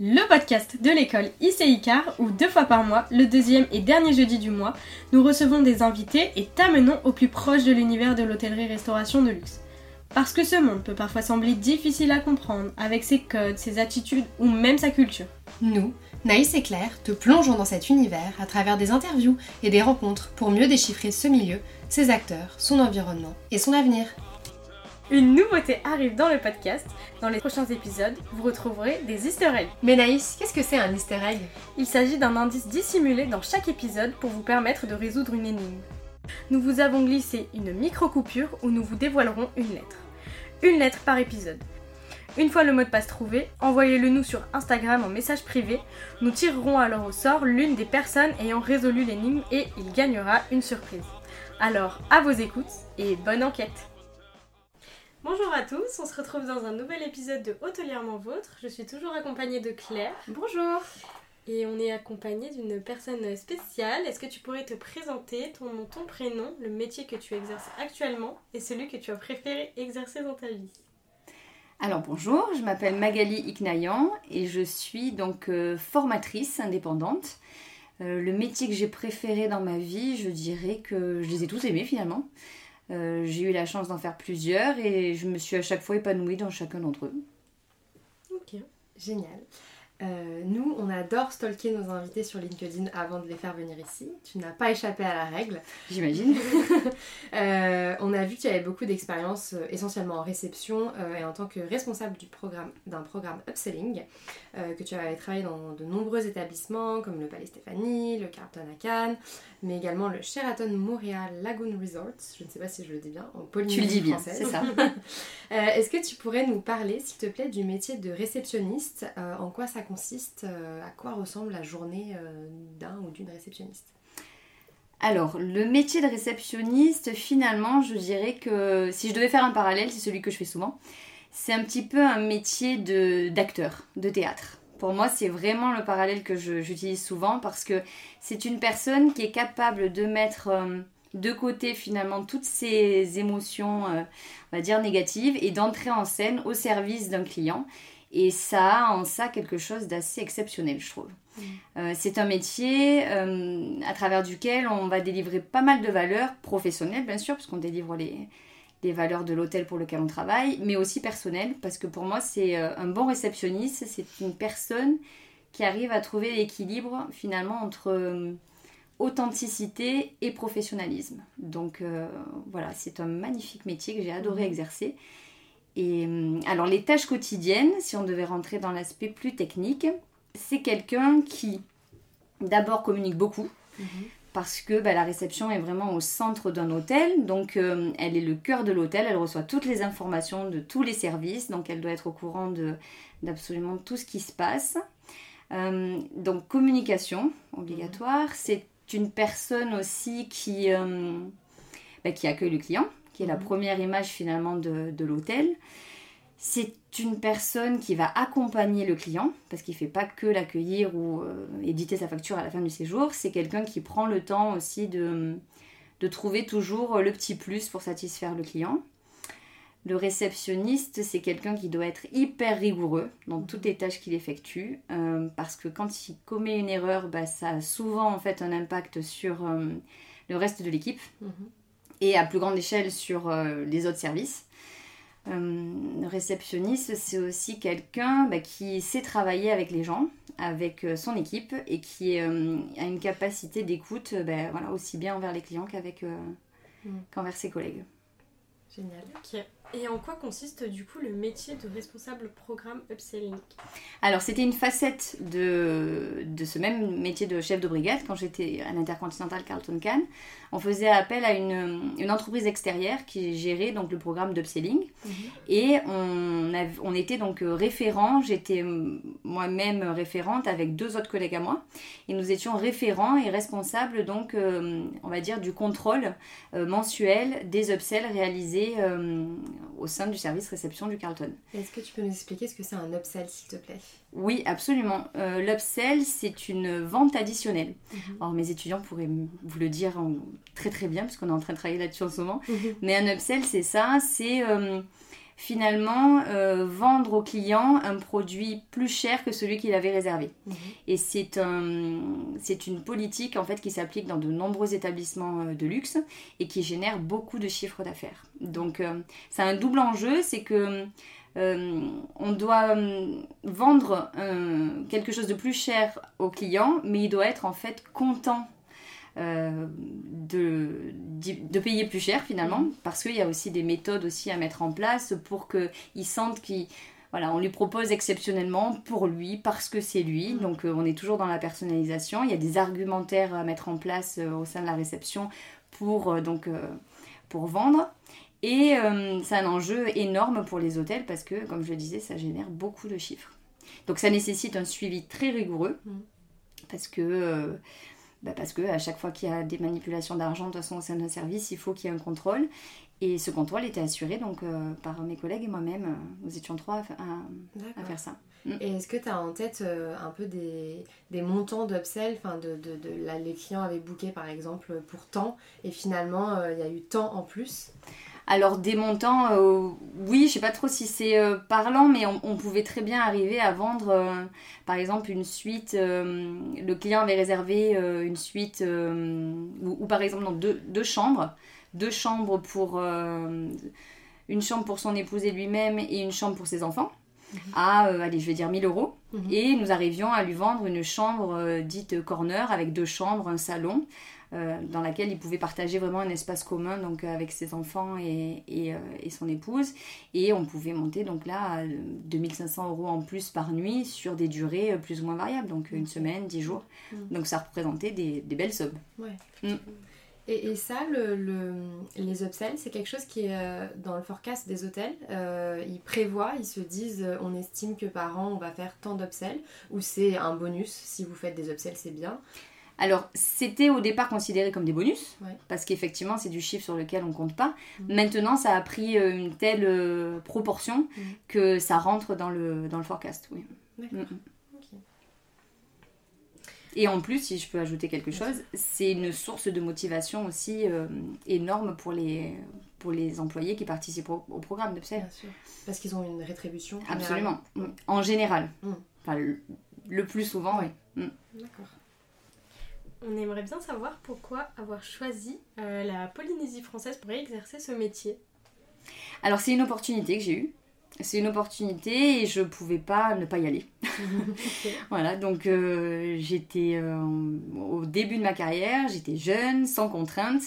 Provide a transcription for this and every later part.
le podcast de l'école ICICAR où deux fois par mois, le deuxième et dernier jeudi du mois, nous recevons des invités et t'amenons au plus proche de l'univers de l'hôtellerie-restauration de luxe. Parce que ce monde peut parfois sembler difficile à comprendre avec ses codes, ses attitudes ou même sa culture. Nous, Naïs et Claire, te plongeons dans cet univers à travers des interviews et des rencontres pour mieux déchiffrer ce milieu, ses acteurs, son environnement et son avenir. Une nouveauté arrive dans le podcast. Dans les prochains épisodes, vous retrouverez des easter eggs. Mais Naïs, qu'est-ce que c'est un easter egg? Il s'agit d'un indice dissimulé dans chaque épisode pour vous permettre de résoudre une énigme. Nous vous avons glissé une micro-coupure où nous vous dévoilerons une lettre. Une lettre par épisode. Une fois le mot de passe trouvé, envoyez-le nous sur Instagram en message privé. Nous tirerons alors au sort l'une des personnes ayant résolu l'énigme et il gagnera une surprise. Alors, à vos écoutes et bonne enquête Bonjour à tous, on se retrouve dans un nouvel épisode de Hôtelièrement Vôtre. Je suis toujours accompagnée de Claire. Bonjour Et on est accompagné d'une personne spéciale. Est-ce que tu pourrais te présenter ton nom, ton prénom, le métier que tu exerces actuellement et celui que tu as préféré exercer dans ta vie? Alors bonjour, je m'appelle Magali Iknayan et je suis donc euh, formatrice indépendante. Euh, le métier que j'ai préféré dans ma vie, je dirais que je les ai tous aimés finalement. Euh, j'ai eu la chance d'en faire plusieurs et je me suis à chaque fois épanouie dans chacun d'entre eux. Ok, génial. Euh, nous, on adore stalker nos invités sur LinkedIn avant de les faire venir ici. Tu n'as pas échappé à la règle. J'imagine. Euh, on a vu que tu avais beaucoup d'expérience essentiellement en réception et en tant que responsable du programme, d'un programme upselling, que tu avais travaillé dans de nombreux établissements comme le Palais Stéphanie, le Carlton à Cannes, mais également le Sheraton Montréal Lagoon Resorts. Je ne sais pas si je le dis bien, en Polynésie Tu le dis bien, c'est ça. Est-ce que tu pourrais nous parler, s'il te plaît, du métier de réceptionniste En quoi ça consiste À quoi ressemble la journée d'un ou d'une réceptionniste alors, le métier de réceptionniste, finalement, je dirais que si je devais faire un parallèle, c'est celui que je fais souvent. C'est un petit peu un métier d'acteur, de théâtre. Pour moi, c'est vraiment le parallèle que j'utilise souvent parce que c'est une personne qui est capable de mettre euh, de côté finalement toutes ses émotions, euh, on va dire négatives, et d'entrer en scène au service d'un client. Et ça a en ça quelque chose d'assez exceptionnel, je trouve. Mmh. Euh, c'est un métier à travers duquel on va délivrer pas mal de valeurs professionnelles, bien sûr, parce qu'on délivre les, les valeurs de l'hôtel pour lequel on travaille, mais aussi personnel, parce que pour moi, c'est euh, un bon réceptionniste, c'est une personne qui arrive à trouver l'équilibre finalement entre euh, authenticité et professionnalisme. Donc euh, voilà, c'est un magnifique métier que j'ai adoré mhm. exercer. Et alors les tâches quotidiennes, si on devait rentrer dans l'aspect plus technique, c'est quelqu'un qui d'abord communique beaucoup. Mhm parce que bah, la réception est vraiment au centre d'un hôtel, donc euh, elle est le cœur de l'hôtel, elle reçoit toutes les informations de tous les services, donc elle doit être au courant d'absolument tout ce qui se passe. Euh, donc communication obligatoire, mhm. c'est une personne aussi qui, euh, bah, qui accueille le client, qui est la mhm. première image finalement de, de l'hôtel. C'est une personne qui va accompagner le client, parce qu'il ne fait pas que l'accueillir ou euh, éditer sa facture à la fin du séjour, c'est quelqu'un qui prend le temps aussi de, de trouver toujours le petit plus pour satisfaire le client. Le réceptionniste, c'est quelqu'un qui doit être hyper rigoureux dans mhm. toutes les tâches qu'il effectue, euh, parce que quand il commet une erreur, bah, ça a souvent en fait un impact sur euh, le reste de l'équipe mhm. Et à plus grande échelle sur les autres services. Euh, réceptionniste, c'est aussi quelqu'un bah, qui sait travailler avec les gens, avec euh, son équipe et qui euh, a une capacité d'écoute bah, voilà, aussi bien envers les clients qu'avec mm. qu'envers ses collègues. Génial. Et en quoi consiste du coup le métier de responsable programme upselling? Alors c'était une facette de, de, ce même métier de chef de brigade quand j'étais à l'Intercontinental Carlton Cannes. On faisait appel à une, une, entreprise extérieure qui gérait donc le programme d'upselling mhm. et on, on était donc référent, j'étais moi-même référente avec deux autres collègues à moi et nous étions référents et responsables donc euh, on va dire du contrôle euh, mensuel des upsells réalisés euh, au sein du service réception du Carlton. Est-ce que tu peux nous expliquer ce que c'est un upsell, s'il te plaît? Oui, absolument. Euh, l'upsell, c'est une vente additionnelle. Mhm. Alors, mes étudiants pourraient vous le dire très très bien, parce qu'on est en train de travailler là-dessus en ce moment. Mhm. Mais un upsell, c'est ça, c'est... Euh, finalement euh, vendre au client un produit plus cher que celui qu'il avait réservé. Mhm. Et c'est un, c'est une politique en fait qui s'applique dans de nombreux établissements euh, de luxe et qui génère beaucoup de chiffres d'affaires. Donc euh, c'est un double enjeu, c'est que euh, on doit vendre quelque chose de plus cher au client, mais il doit être en fait content euh, de, de payer plus cher finalement, parce qu'il y a aussi des méthodes aussi à mettre en place pour qu'il sente qu'il voilà, on lui propose exceptionnellement pour lui, parce que c'est lui. Mhm. Donc euh, on est toujours dans la personnalisation. Il y a des argumentaires à mettre en place euh, au sein de la réception pour, euh, donc, pour vendre. Et c'est un enjeu énorme pour les hôtels parce que, comme je le disais, ça génère beaucoup de chiffres. Donc ça nécessite un suivi très rigoureux Mhm. parce que, bah, parce que à chaque fois qu'il y a des manipulations d'argent, de toute façon au sein d'un service, il faut qu'il y ait un contrôle. Et ce contrôle était assuré donc euh, par mes collègues et moi-même. Nous étions trois à, faire ça. Et est-ce que tu as en tête euh, un peu des, des montants d'upsell Enfin, de, de, de- là, les clients avaient booké par exemple pour tant et finalement euh, il y a eu tant en plus? Alors des montants, euh, oui, je sais pas trop si c'est euh, parlant, mais on, on pouvait très bien arriver à vendre, euh, par exemple, une suite. euh, le client avait réservé une suite, ou, ou par exemple non, deux, deux chambres, deux chambres pour une chambre pour son épouse et lui-même et une chambre pour ses enfants. À, euh, allez, je vais dire 1000 euros. Mhm. Et nous arrivions à lui vendre une chambre dite corner avec deux chambres, un salon, dans laquelle il pouvait partager vraiment un espace commun donc euh, avec ses enfants et, et, euh, et son épouse. Et on pouvait monter donc là à euh, 2500 euros en plus par nuit sur des durées euh, plus ou moins variables, donc une semaine, 10 jours. Mhm. Donc ça représentait des, des belles sommes. Et, et ça, le, le- les upsells, c'est quelque chose qui est euh, dans le forecast des hôtels. Euh, ils prévoient, ils se disent euh, on estime que par an on va faire tant d'upsells, ou c'est un bonus. Si vous faites des upsells, c'est bien. Alors, c'était au départ considéré comme des bonus, Ouais. parce qu'effectivement, c'est du chiffre sur lequel on compte pas. Mhm. Maintenant, ça a pris euh, une telle euh, proportion Mhm. que ça rentre dans le, dans le forecast, oui. D'accord. Ok. Et en plus, si je peux ajouter quelque chose, c'est une source de motivation aussi euh, énorme pour les, pour les employés qui participent au, au programme d'Upsell. Bien sûr. Parce qu'ils ont une rétribution. Absolument. En général. Enfin, le, le plus souvent, oui. Mm. D'accord. On aimerait bien savoir pourquoi avoir choisi euh, la Polynésie française pour exercer ce métier. Alors, c'est une opportunité que j'ai eue. C'est une opportunité et je pouvais pas ne pas y aller. Voilà, donc euh, j'étais euh, au début de ma carrière, j'étais jeune, sans contrainte.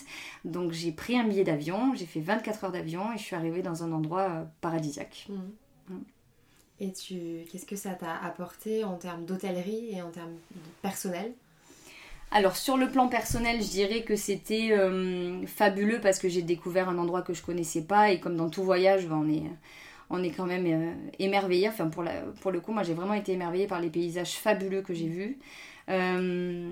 Donc j'ai pris un billet d'avion, j'ai fait 24 heures d'avion et je suis arrivée dans un endroit paradisiaque. Mhm. Mhm. Et tu, qu'est-ce que ça t'a apporté en termes d'hôtellerie et en termes de personnel Alors sur le plan personnel, je dirais que c'était euh, fabuleux parce que j'ai découvert un endroit que je connaissais pas et comme dans tout voyage, ben, on est on est quand même euh, émerveillé. Enfin pour, la- pour le coup, moi j'ai vraiment été émerveillée par les paysages fabuleux que j'ai vus. Euh,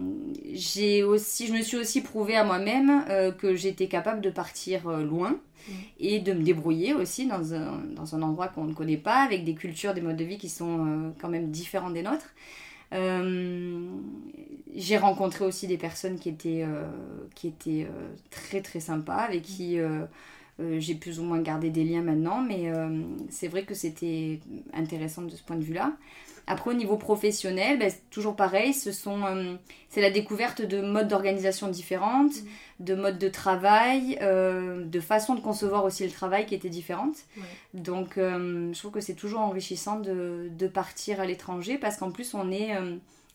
j'ai aussi, je me suis aussi prouvé à moi-même que j'étais capable de partir loin Mhm. et de me débrouiller aussi dans un, dans un endroit qu'on ne connaît pas, avec des cultures, des modes de vie qui sont quand même différents des nôtres. Euh, j'ai rencontré aussi des personnes qui étaient, euh, qui étaient euh, très très sympas, avec qui j'ai plus ou moins gardé des liens maintenant, mais c'est vrai que c'était intéressant de ce point de vue-là. Après, au niveau professionnel, ben, c'est toujours pareil, ce sont, euh, c'est la découverte de modes d'organisation différentes, de modes de travail, euh, de façon de concevoir aussi le travail qui étaient différentes. Ouais. Donc, euh, je trouve que c'est toujours enrichissant de, de partir à l'étranger parce qu'en plus, on est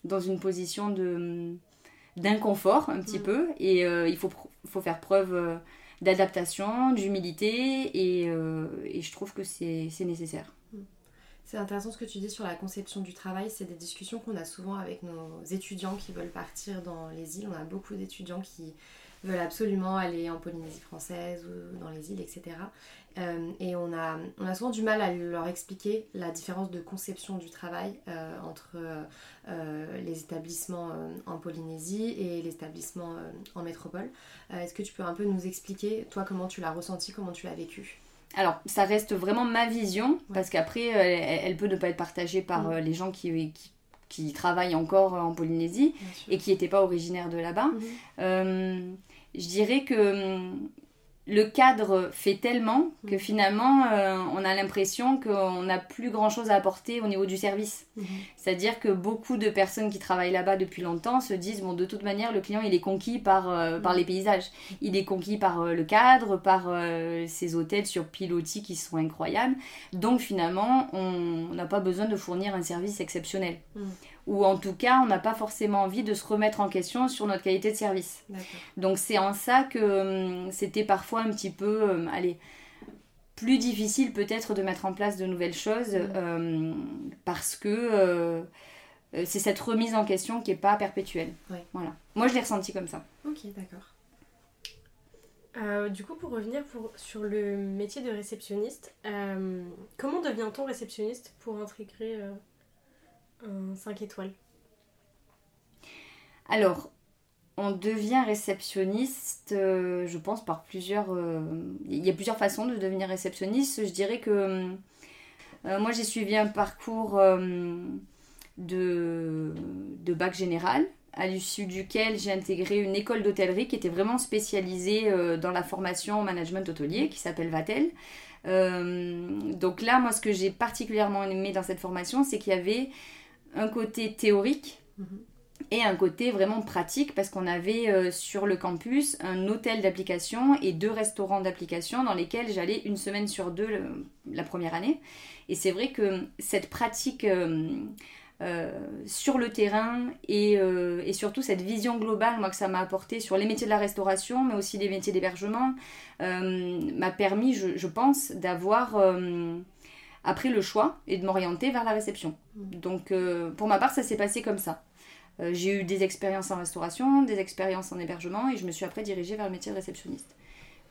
dans une position de d'inconfort un petit Mm. peu et il faut, faut faire preuve d'adaptation, d'humilité et, et je trouve que c'est c'est nécessaire. C'est intéressant ce que tu dis sur la conception du travail. C'est des discussions qu'on a souvent avec nos étudiants qui veulent partir dans les îles. On a beaucoup d'étudiants qui veulent absolument aller en Polynésie française ou dans les îles, etc. Euh, et on a, on a souvent du mal à leur expliquer la différence de conception du travail euh, entre euh, euh, les établissements euh, en Polynésie et les établissements euh, en métropole. Euh, Est-ce que tu peux un peu nous expliquer, toi, comment tu l'as ressenti, comment tu l'as vécu? Alors, ça reste vraiment ma vision, parce qu'après, euh, elle, elle peut ne pas être partagée par Mm. euh, les gens qui, qui, qui travaillent encore en Polynésie et qui n'étaient pas originaires de là-bas. Mhm. Euh, je dirais que hum, le cadre fait tellement que Mhm. finalement, euh, on a l'impression qu'on n'a plus grand-chose à apporter au niveau du service. C'est-à-dire que beaucoup de personnes qui travaillent là-bas depuis longtemps se disent bon de toute manière le client il est conquis par, euh, par les paysages, il est conquis par euh, le cadre, par ces hôtels sur pilotis qui sont incroyables. Donc finalement on n'a pas besoin de fournir un service exceptionnel. Mm. Ou en tout cas on n'a pas forcément envie de se remettre en question sur notre qualité de service. Donc c'est en ça que hum, c'était parfois un petit peu, hum, allez, plus difficile peut-être de mettre en place de nouvelles choses Mhm. hum, parce que euh, euh, c'est cette remise en question qui n'est pas perpétuelle. Ouais. Voilà. Moi je l'ai ressenti comme ça. Ok, d'accord. Euh, du coup, pour revenir pour- sur le métier de réceptionniste, euh, comment devient-on réceptionniste pour intégrer euh, un 5 étoiles Alors, on devient réceptionniste, euh, je pense, par plusieurs... euh, Il y a plusieurs façons de devenir réceptionniste. Je dirais que euh, moi, j'ai suivi un parcours de, de bac général, à l'issue duquel j'ai intégré une école d'hôtellerie qui était vraiment spécialisée dans la formation au management hôtelier, qui s'appelle Vatel. Donc là, moi, ce que j'ai particulièrement aimé dans cette formation, c'est qu'il y avait un côté théorique Mhm. et un côté vraiment pratique parce qu'on avait euh, sur le campus un hôtel d'application et deux restaurants d'application dans lesquels j'allais une semaine sur deux le- la première année. Et c'est vrai que cette pratique euh, euh, sur le terrain et, euh, et surtout cette vision globale moi, que ça m'a apporté sur les métiers de la restauration mais aussi les métiers d'hébergement euh, m'a permis, je, je pense, d'avoir après le choix et de m'orienter vers la réception. Donc euh, pour ma part, ça s'est passé comme ça. Euh, j'ai eu des expériences en restauration, des expériences en hébergement et je me suis après dirigée vers le métier de réceptionniste.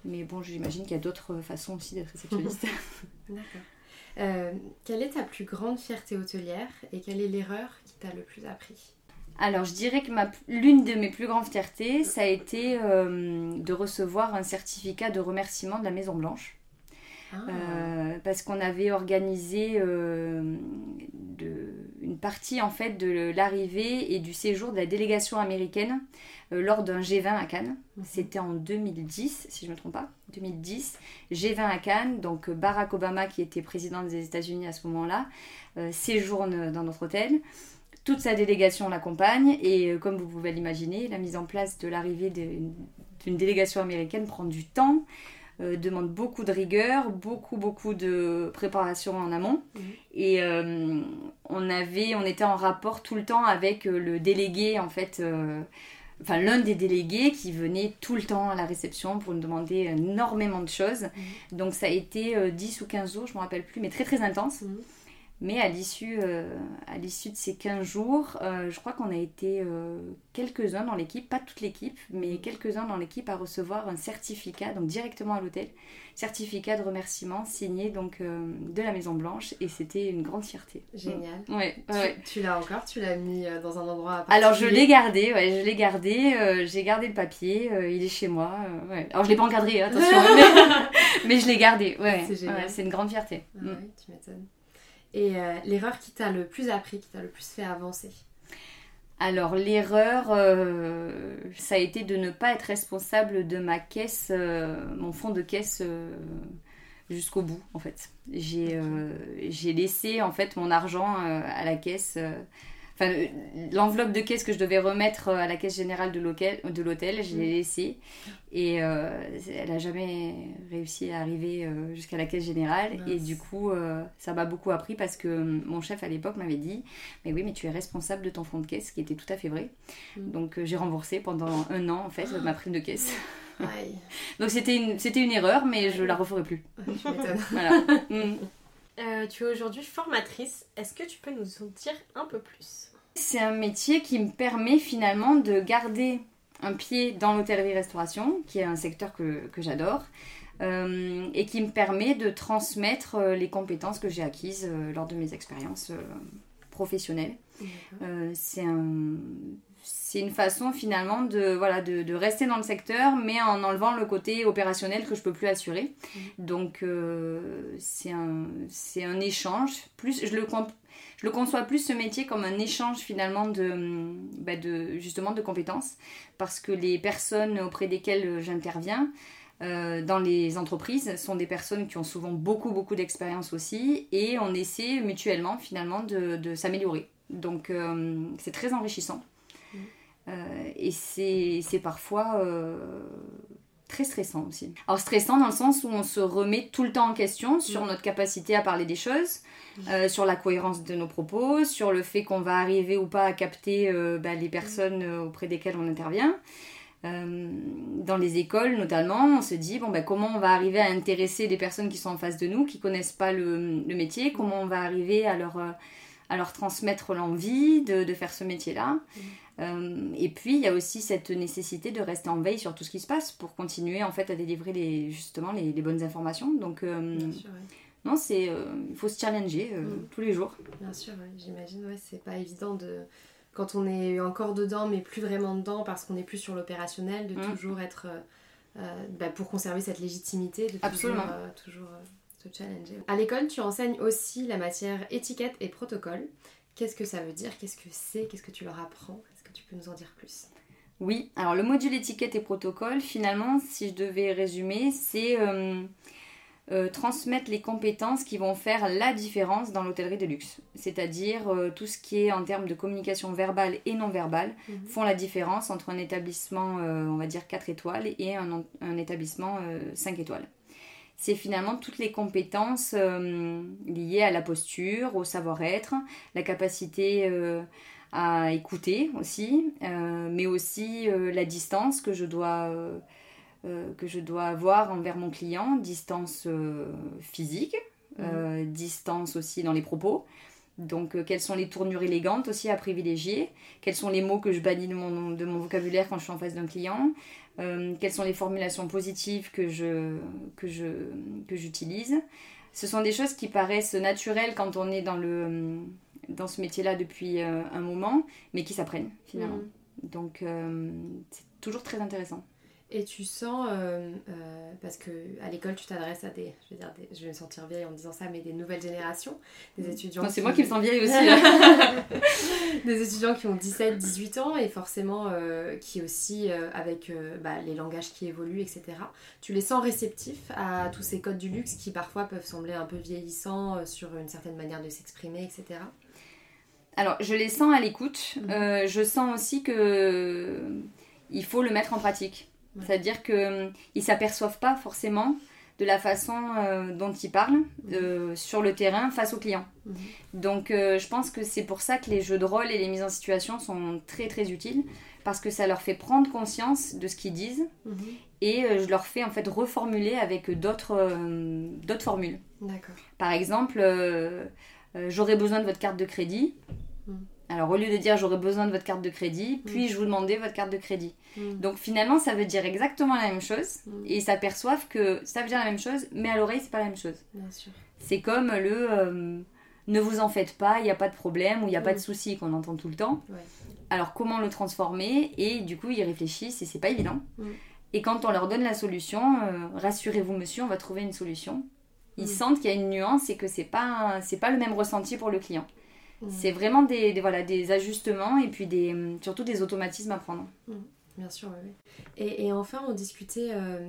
Mais bon, j'imagine qu'il y a d'autres façons aussi d'être réceptionniste. D'accord. Euh, quelle est ta plus grande fierté hôtelière et quelle est l'erreur qui t'a le plus appris? Alors, je dirais que ma- l'une de mes plus grandes fiertés, ça a été de recevoir un certificat de remerciement de la Maison Blanche. Ah, Euh, parce qu'on avait organisé euh, de- une partie en fait de l'arrivée et du séjour de la délégation américaine euh, lors d'un G20 à Cannes. Mhm. C'était en 2010, si je ne me trompe pas, 2010. G20 à Cannes, donc Barack Obama qui était président des États-Unis à ce moment-là euh, séjourne dans notre hôtel. Toute sa délégation l'accompagne et euh, comme vous pouvez l'imaginer, la mise en place de l'arrivée d'une délégation américaine prend du temps euh, demande beaucoup de rigueur, beaucoup beaucoup de préparation en amont. Mhm. Et euh, on avait, on était en rapport tout le temps avec euh, le délégué en fait, enfin l'un des délégués qui venait tout le temps à la réception pour nous demander énormément de choses. Donc ça a été euh, 10 ou 15 jours, je me rappelle plus, mais très très intense. Mhm. Mais à l'issue, euh, à l'issue de ces 15 jours, euh, je crois qu'on a été euh, quelques-uns dans l'équipe, pas toute l'équipe, mais quelques-uns dans l'équipe à recevoir un certificat, donc directement à l'hôtel, certificat de remerciement signé donc de la Maison Blanche, et c'était une grande fierté. Génial. Mm. Ouais, Tu- ouais. Tu, l'as encore? Tu l'as mis dans un endroit Alors je l'ai gardé, ouais, je l'ai gardé, j'ai gardé le papier, il est chez moi. ouais. Alors je l'ai pas encadré, hein, attention, mais, mais je l'ai gardé. Ouais, C'est génial. c'est une grande fierté. Ah Mm. tu m'étonnes. Et euh, l'erreur qui t'a le plus appris, qui t'a le plus fait avancer? Alors l'erreur, euh, ça a été de ne pas être responsable de ma caisse, euh, mon fonds de caisse euh, jusqu'au bout en fait. J'ai laissé en fait mon argent à la caisse, enfin l'enveloppe de caisse que je devais remettre euh, à la caisse générale de l'hôtel, je l'ai laissée. Et euh, elle a jamais réussi à arriver euh, jusqu'à la caisse générale. Et du coup euh, ça m'a beaucoup appris parce que mon chef à l'époque m'avait dit mais oui mais tu es responsable de ton fonds de caisse ce qui était tout à fait vrai. Mm. donc j'ai remboursé pendant un an en fait ma prime de caisse. Aïe, donc c'était une c'était une erreur mais je la referai plus. Voilà. Mm. Euh, Tu es aujourd'hui formatrice. Est-ce que tu peux nous en dire un peu plus? C'est un métier qui me permet finalement de garder un pied dans l'hôtellerie-restauration, qui est un secteur que, que j'adore, euh, et qui me permet de transmettre euh, les compétences que j'ai acquises euh, lors de mes expériences professionnelles. C'est un, c'est une façon finalement de, voilà, de, de rester dans le secteur, mais en enlevant le côté opérationnel que je peux plus assurer. Donc euh, c'est un, échange. Plus, je, le, je le conçois plus ce métier comme un échange finalement de, bah, de, justement de compétences, parce que les personnes auprès desquelles j'interviens, dans les entreprises sont des personnes qui ont souvent beaucoup beaucoup d'expérience aussi et on essaie mutuellement finalement de, s'améliorer. Donc c'est très enrichissant. Mmh. et c'est parfois très stressant aussi. Alors stressant dans le sens où on se remet tout le temps en question sur notre capacité à parler des choses, euh, sur la cohérence de nos propos, sur le fait qu'on va arriver ou pas à capter euh, bah, les personnes euh, auprès desquelles on intervient. dans les écoles notamment, on se dit bon, bah, comment on va arriver à intéresser les personnes qui sont en face de nous, qui connaissent pas le, le métier, comment on va arriver à leur, à leur transmettre l'envie de, de, faire ce métier-là. Euh, et puis il y a aussi cette nécessité de rester en veille sur tout ce qui se passe pour continuer en fait à délivrer les, justement les, bonnes informations. Donc euh, non, c'est euh, il faut se challenger mm. tous les jours. Bien sûr, j'imagine. Ouais, c'est pas évident de quand on est encore dedans mais plus vraiment dedans parce qu'on est plus sur l'opérationnel de mm. toujours être bah, pour conserver cette légitimité de Absolument. toujours, challenger. À l'école, tu enseignes aussi la matière étiquette et protocole. Qu'est-ce que ça veut dire? Qu'est-ce que c'est? Qu'est-ce que tu leur apprends? Tu peux nous en dire plus? Oui, alors le module étiquette et protocole, finalement, si je devais résumer, c'est euh, euh, transmettre les compétences qui vont faire la différence dans l'hôtellerie de luxe. C'est-à-dire euh, tout ce qui est en termes de communication verbale et non verbale mhm. font la différence entre un établissement, on va dire 4 étoiles, et un, un établissement 5 étoiles c'est finalement toutes les compétences liées à la posture, au savoir-être, la capacité à écouter aussi, euh, mais aussi euh, la distance que je dois euh, que je dois avoir envers mon client, distance physique, mhm. distance aussi dans les propos. Donc, quelles sont les tournures élégantes aussi à privilégier? Quels sont les mots que je bannis de mon, de mon vocabulaire quand je suis en face d'un client? Quelles sont les formulations positives que je que je que j'utilise Ce sont des choses qui paraissent naturelles quand on est dans le dans ce métier-là depuis euh, un moment, mais qui s'apprennent finalement. Mm. Donc euh, c'est toujours très intéressant. Et tu sens, euh, parce que à l'école tu t'adresses à des je, vais dire je vais me sentir vieille en disant ça, mais des nouvelles générations, des mm. étudiants. C'est moi qui me sens vieille aussi. Hein. des étudiants qui ont 17, 18 ans et forcément qui aussi, avec bah, les langages qui évoluent, etc., tu les sens réceptifs à tous ces codes du luxe qui parfois peuvent sembler un peu vieillissants sur une certaine manière de s'exprimer, etc. Alors, je les sens à l'écoute. Euh, je sens aussi que euh, il faut le mettre en pratique. C'est-à-dire qu'ils euh, ne s'aperçoivent pas forcément de la façon dont ils parlent mhm. sur le terrain face aux clients. Mhm. Donc, je pense que c'est pour ça que les jeux de rôle et les mises en situation sont très très utiles parce que ça leur fait prendre conscience de ce qu'ils disent et je leur fais en fait reformuler avec d'autres d'autres formules. Par exemple, j'aurais besoin de votre carte de crédit. Mm. Alors au lieu de dire j'aurais besoin de votre carte de crédit, mm. puis je vous demander votre carte de crédit. Mm. Donc finalement ça veut dire exactement la même chose et ils s'aperçoivent que ça veut dire la même chose, mais à l'oreille c'est pas la même chose. C'est comme le euh, ne vous en faites pas, il n'y a pas de problème ou il n'y a pas de souci qu'on entend tout le temps. Alors comment le transformer? Et du coup ils réfléchissent et c'est pas évident. Et quand on leur donne la solution, euh, rassurez-vous monsieur, on va trouver une solution. Ils sentent qu'il y a une nuance et que c'est pas c'est pas le même ressenti pour le client. Mm. C'est vraiment des, voilà, des ajustements et puis des, surtout des automatismes à prendre. Mm. Bien sûr, oui. Et, et, enfin, on discutait euh,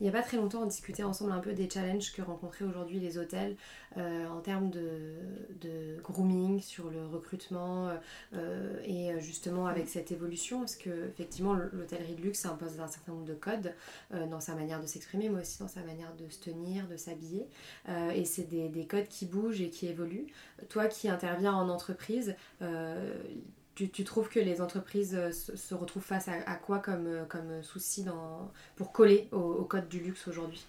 il n'y a pas très longtemps, on discutait ensemble un peu des challenges que rencontraient aujourd'hui les hôtels euh, en termes de, grooming sur le recrutement euh, et justement avec cette évolution, parce que effectivement l'hôtellerie de luxe impose un certain nombre de codes euh, dans sa manière de s'exprimer, mais aussi dans sa manière de se tenir, de s'habiller, et c'est des, codes qui bougent et qui évoluent. Toi qui interviens en entreprise, tu, trouves que les entreprises euh, se, retrouvent face à, quoi comme, euh, comme souci dans, pour coller au, code du luxe aujourd'hui?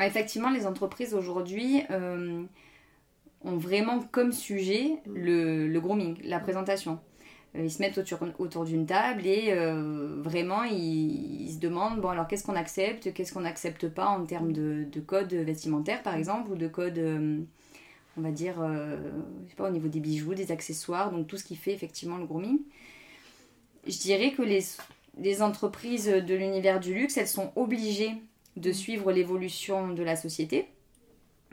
Effectivement, les entreprises aujourd'hui euh, ont vraiment comme sujet mm. le, grooming, la présentation. Ils se mettent autour, autour d'une table et vraiment ils, se demandent bon alors qu'est-ce qu'on accepte, qu'est-ce qu'on n'accepte pas en termes de, de, code vestimentaire par exemple ou de code on va dire, euh, je sais pas, au niveau des bijoux, des accessoires, donc tout ce qui fait effectivement le grooming. Je dirais que les, les entreprises de l'univers du luxe, elles sont obligées de mm. suivre l'évolution de la société.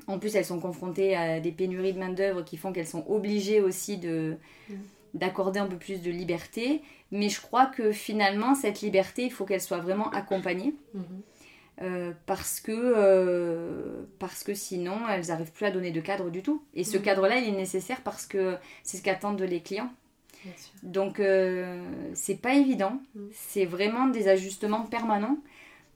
En plus, elles sont confrontées à des pénuries de main-d'œuvre qui font qu'elles sont obligées aussi de, mm. d'accorder un peu plus de liberté. Mais je crois que finalement, cette liberté, il faut qu'elle soit vraiment accompagnée. Mm-hmm. Euh, parce, que, euh, parce que sinon, elles n'arrivent plus à donner de cadre du tout. Et ce Mhm. cadre-là, il est nécessaire parce que c'est ce qu'attendent les clients. Bien sûr. Donc, euh, c'est pas évident. Mhm. C'est vraiment des ajustements permanents.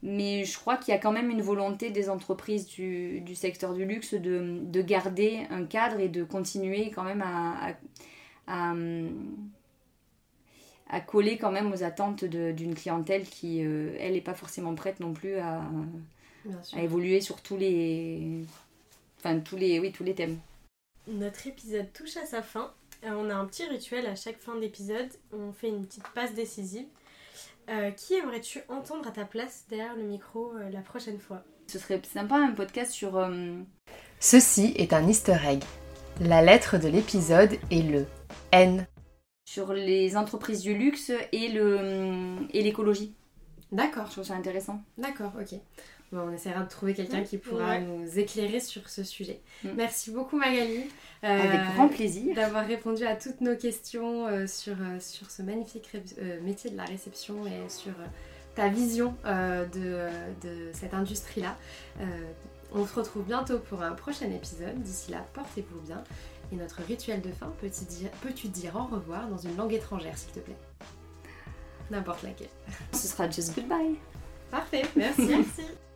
Mais je crois qu'il y a quand même une volonté des entreprises du, du secteur du luxe de, de garder un cadre et de continuer quand même à, à, à, à coller quand même aux attentes de- d'une clientèle qui, euh, elle, n'est pas forcément prête non plus à, à évoluer sur tous les, enfin, tous les, oui, tous les thèmes. Notre épisode touche à sa fin. Euh, on a un petit rituel à chaque fin d'épisode. On fait une petite passe décisive. Euh, qui aimerais-tu entendre à ta place derrière le micro euh, la prochaine fois? Ce serait sympa un podcast sur euh, Ceci est un easter egg. La lettre de l'épisode est le N. sur les entreprises du luxe et le et l'écologie. D'accord, Je trouve ça intéressant. d'accord, ok. Bon, on essaiera de trouver quelqu'un qui pourra Ouais. nous éclairer sur ce sujet. Mm. Merci beaucoup Magali. euh, Avec grand plaisir. D'avoir répondu à toutes nos questions euh, sur, euh, sur ce magnifique euh, métier de la réception et sur euh, ta vision euh, de, de cette industrie-là. Euh, on se retrouve bientôt pour un prochain épisode. D'ici là, portez-vous bien. Et notre rituel de fin, peux-tu dire, au revoir dans une langue étrangère, s'il te plaît? N'importe laquelle. Ce sera just goodbye. Parfait, merci. Merci